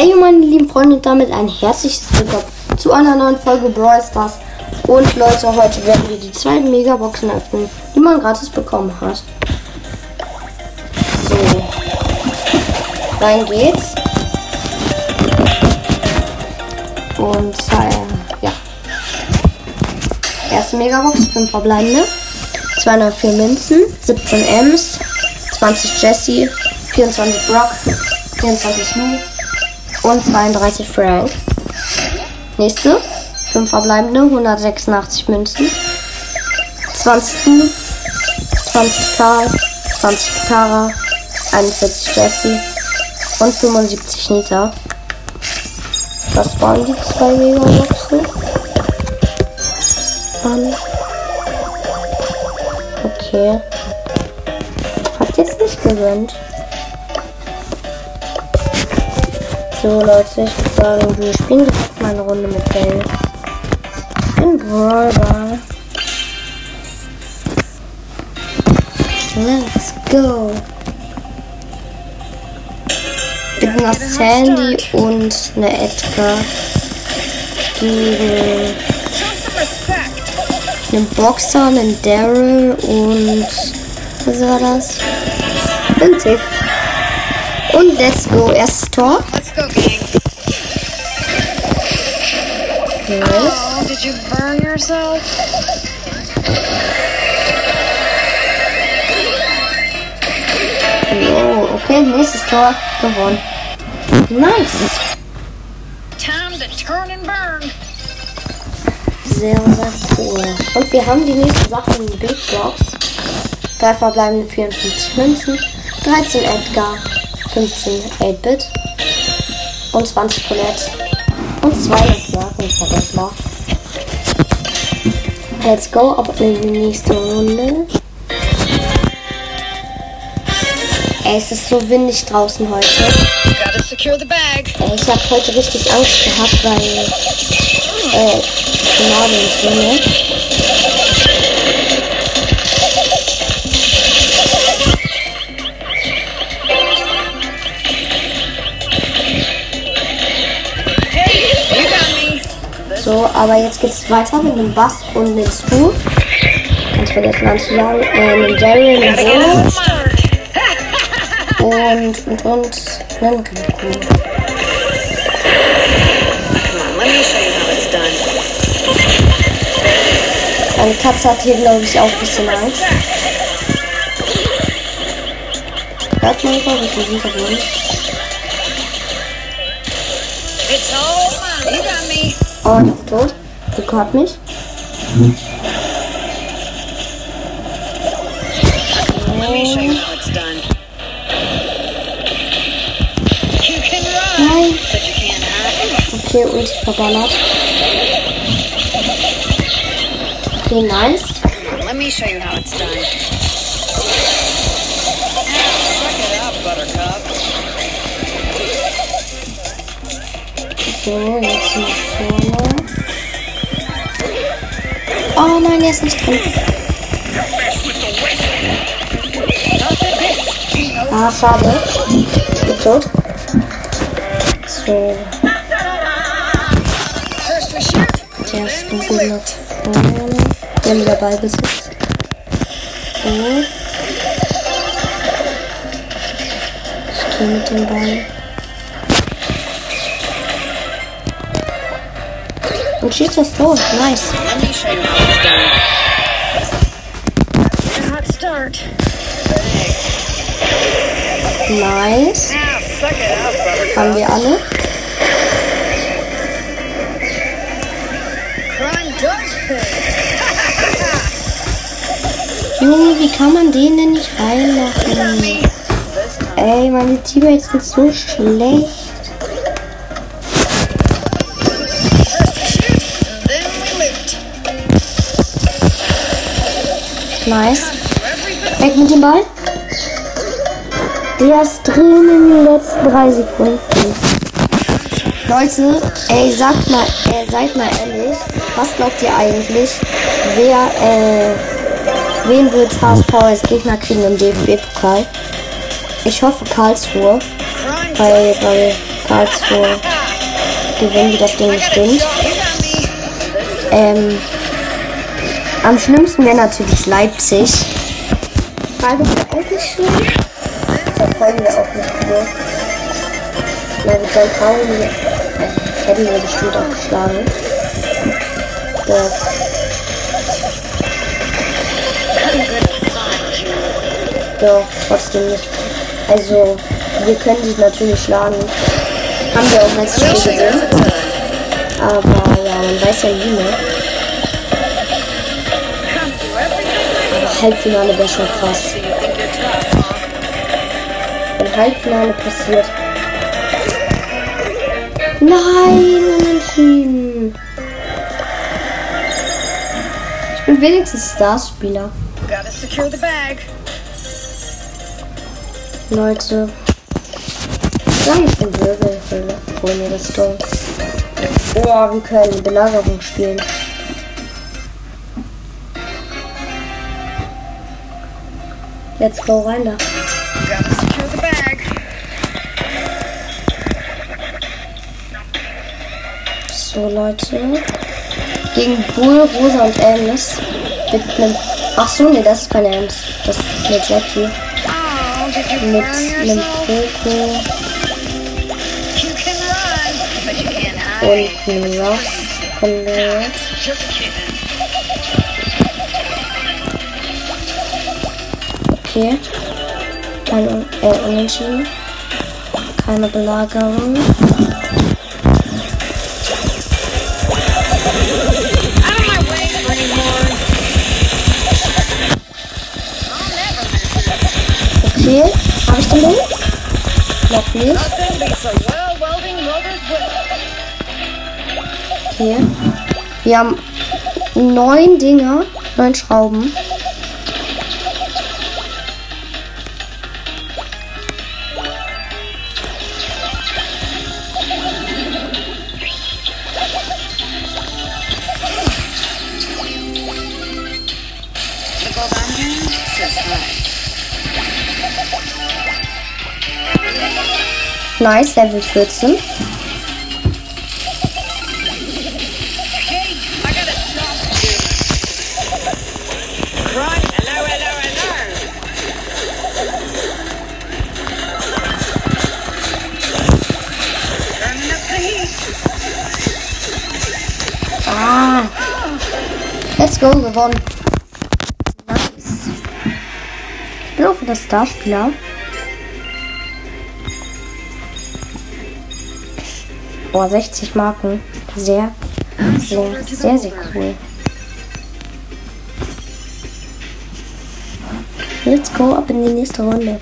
Hey meine lieben Freunde und damit ein herzliches Willkommen zu einer neuen Folge Brawl Stars. Und Leute, heute werden wir die zwei Megaboxen öffnen, die man gratis bekommen hat. So. Rein geht's. Und äh, ja. Erste Megabox, 5 verbleibende. 204 Münzen, 17 Ms, 20 Jesse, 24 Brock, 24 Lou und 32 Frank. Nächste. 5 verbleibende, 186 Münzen. 20 Lou, 20 Karl, 20 Tara, 41 Jesse und 75 Nita. Das waren die zwei Megaboxen. Mann. Okay. Hat jetzt nicht gewöhnt. So Leute, ich würde sagen, wir spielen direkt mal eine Runde mit Bell. In Brawl Ball. Let's go. Mit einer Sandy und eine Edgar gegen einen Boxer, einen Daryl und was war das? Ein Tick. Und let's go. Erstes Tor. Let's go, gang. Nice. Oh, did you burn yourself? Oh, okay, nächstes Tor. Gewonnen. Nice. Time to turn and burn. Sehr, sehr cool. Und wir haben die nächste Sache in Big Box. Drei verbleibende 54 Münzen, 13 Edgar, 15 8-Bit und 20 Colette und 200 Marken vergessbar. Let's go, ab in die nächste Runde. Ey, es ist so windig draußen heute. Ey, ich habe heute richtig Angst gehabt, weil äh, Finale und so, ne? So, aber jetzt geht's weiter mit dem Bass und dem Stu. Ganz vergessen anzusagen. Mit Daryl, mit get Bolo a start. und, und, und, einen done. Meine Katze hat hier, glaube ich, auch ein bisschen Angst. Hört man, glaube ich, im Hintergrund. It's all got me. Oh, ich bin tot. Rico hat mich. Run, Nein. Okay, und verballert. Okay, nice. Let me show you how it's done. So, jetzt nach vorne. Oh nein, der ist nicht drin. Ah, schade. Tot. So, shoot. der ist ein gut nach vorne. Wir haben wieder Ballbesitz. So. Ich gehe mit dem Ball. Und schießt das Tor. Nice. Nice. Haben wir alle. Junge, wie kann man den denn nicht reinmachen? Ey, meine Teammates sind so schlecht. Nice. Weg mit dem Ball. Der ist drin in den letzten drei Sekunden. Leute, ey, sagt mal, äh, seid mal ehrlich, was glaubt ihr eigentlich, wer, äh, wen wird HSV als Gegner kriegen im DFB-Pokal? Ich hoffe Karlsruhe, weil, weil Karlsruhe gewinnen, wie das Ding stimmt. Ähm, am schlimmsten wäre natürlich Leipzig. Freiburg wäre auch nicht schlimm. Verfolgen wir auch nicht cool. Na, mit St. Pauli äh, hätten wir bestimmt auch geschlagen. Doch. Doch, trotzdem nicht. Also, wir können sich natürlich schlagen. Haben wir auch letztes Spiel gesehen. Aber ja, man weiß ja nie, ne? Halbfinale wäre schon krass. Wenn Halbfinale passiert. Nein, unentschieden. Ich bin wenigstens Starspieler. Leute. Ich bin Wirbelhöhle. Hol mir das Tor. Oh, wir können Belagerung spielen. Let's go rein da. So, Leute. Gegen Bull, Rosa und Ems. Mit einem. Ach so, nee, das ist kein Ems. Das ist eine Jackie. Mit einem? Poco und einem Ross. Okay. Keine, äh, Unentschieden. Keine Belagerung. Okay. Habe ich den Ding? Noch nicht. Okay. Wir haben neun Dinger, neun Schrauben. Up the heat. Ah. Let's go, gewonnen. Nice. Auch für das Starspieler. Boah, 60 Marken. Sehr, sehr, sehr, sehr cool. Let's go ab in die nächste Runde.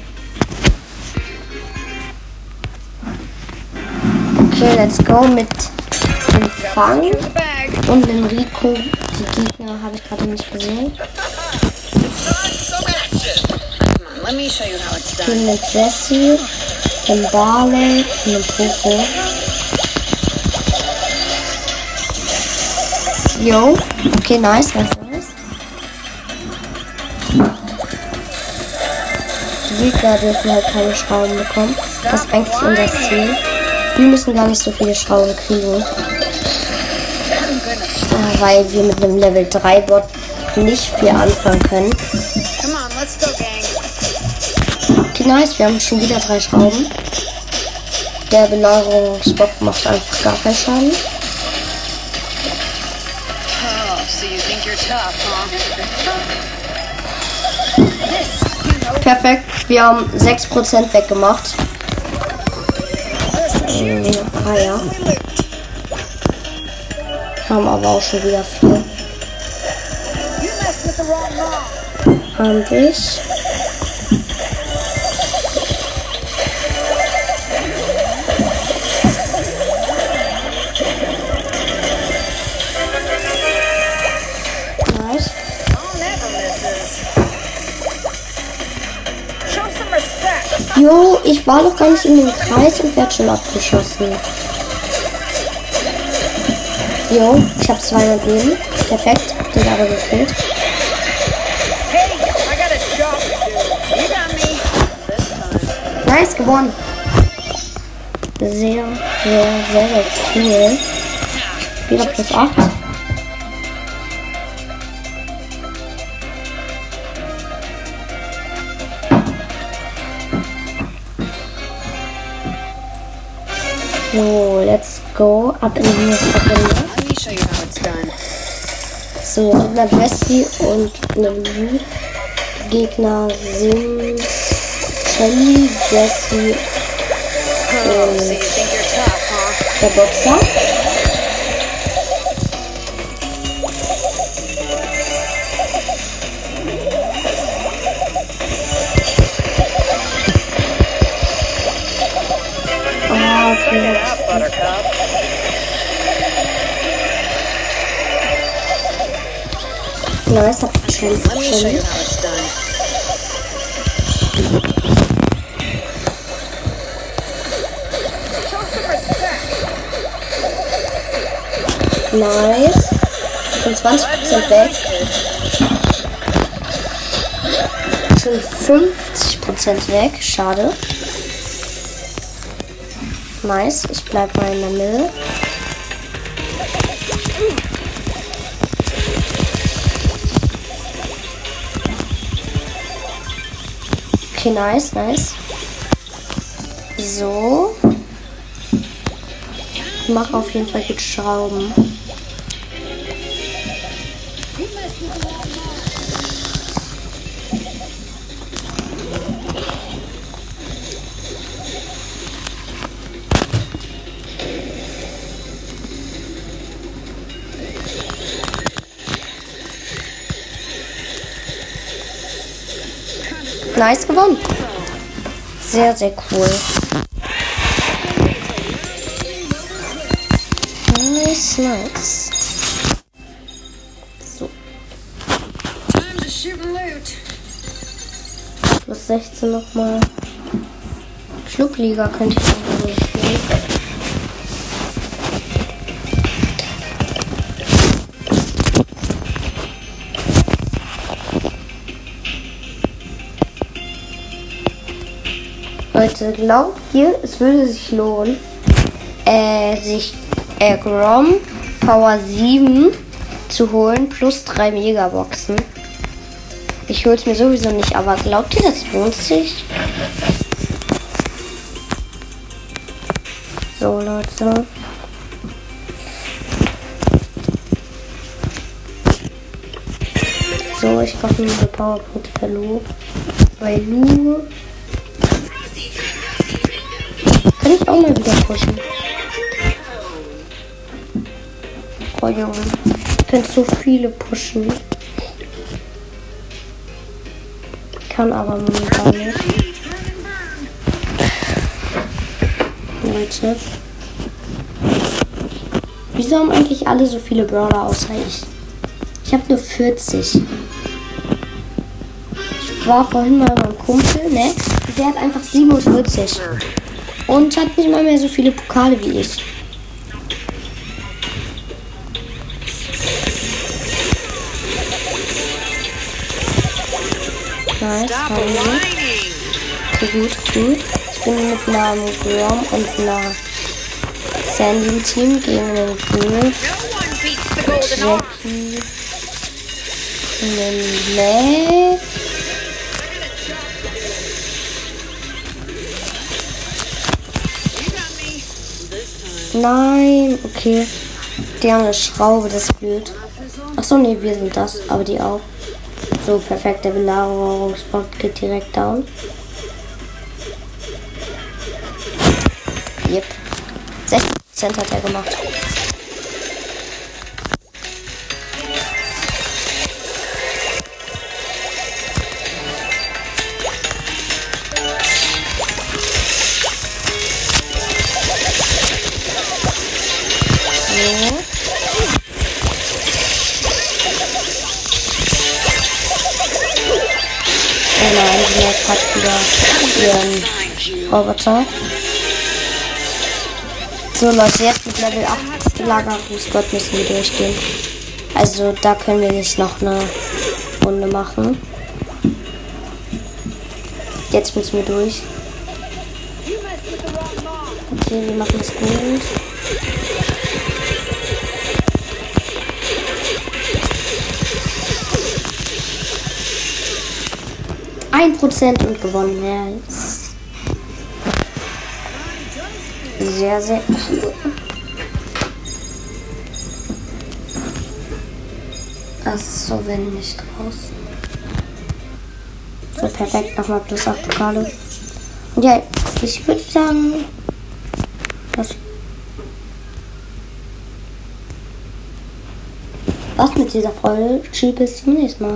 Okay, let's go mit dem Fang und dem Rico. Die Gegner habe ich gerade nicht gesehen. Let me show you how it's done. bin mit Jesse, dem Barley und dem Poco. Jo, okay, nice, nice, nice. Die Gegner dürfen halt keine Schrauben bekommen. Das ist eigentlich unser Ziel. Wir müssen gar nicht so viele Schrauben kriegen. Äh, Weil wir mit einem Level 3 Bot nicht viel anfangen können. Nice, wir haben schon wieder drei Schrauben. Der Belagerungsbock macht einfach gar keinen Schaden. Oh, Perfekt, wir haben 6% weggemacht. Ähm, ah ja. Haben aber auch schon wieder viel. mom. Haben ich. Jo, ich war doch gar nicht in dem Kreis und werd schon abgeschossen. Jo, ich habe 200 Leben. Perfekt, den aber gekillt. Nice, gewonnen. Sehr, sehr, sehr, sehr cool. Wieder plus 8. So, let's go. Ab in die nächste Runde. Let me show you how it's done. So, eine Jessie und Lou. Gegner sind Shelly, Jessie, Oh, huh? der Boxer. Schon. you how it's done. Show some respect. Nice. Ich bin 20% weg. Schon 50% weg. Schade. Nice. Ich bleib mal in der Mitte. Okay, nice, nice. So. Ich mache auf jeden Fall gut Schrauben. Nice gewonnen. Sehr, sehr cool. Nice, nice. So, plus 16 nochmal. Clubliga könnte ich noch mal spielen. Leute, glaubt ihr, es würde sich lohnen, äh, sich äh, Grom Power 7 zu holen plus 3 Megaboxen? Ich hol's mir sowieso nicht, aber glaubt ihr, das lohnt sich? So, Leute. So, ich kaufe mir die Powerpunkte für Lu. Bei kann ich auch mal wieder pushen. Oh Junge, ich könnte so viele pushen. Kann aber momentan nicht. Leute. Wieso haben eigentlich alle so viele Brawler außer ich? Ich habe nur 40. Ich war vorhin mal beim Kumpel, ne? Der hat einfach 47. Und hat nicht mal mehr so viele Pokale wie ich. Nice. Okay, gut, gut. Ich bin mit einem Grom und einer Sandy Team gegen den arm. Jackie, einen Mac. Nein, okay. Die haben eine Schraube, das blöd. Achso, nee, wir sind das, aber die auch. So, perfekt, der Belagerungsbot geht direkt down. Yep. 60% hat er gemacht. Oh nein, die Mac hat wieder ihren. Roboter. So Leute, jetzt mit Level 8 Belagerungsgott müssen wir durchgehen. Also da können wir nicht noch eine Runde machen. Jetzt müssen wir durch. Okay, wir machen das gut. Ein Prozent und gewonnen. Ja. Sehr, sehr. Das ist so wenig draußen. So perfekt, nochmal plus 8 Pokale. Und ja, ich würde sagen, was, was mit dieser Folge? Tschüss, bis zum nächsten Mal.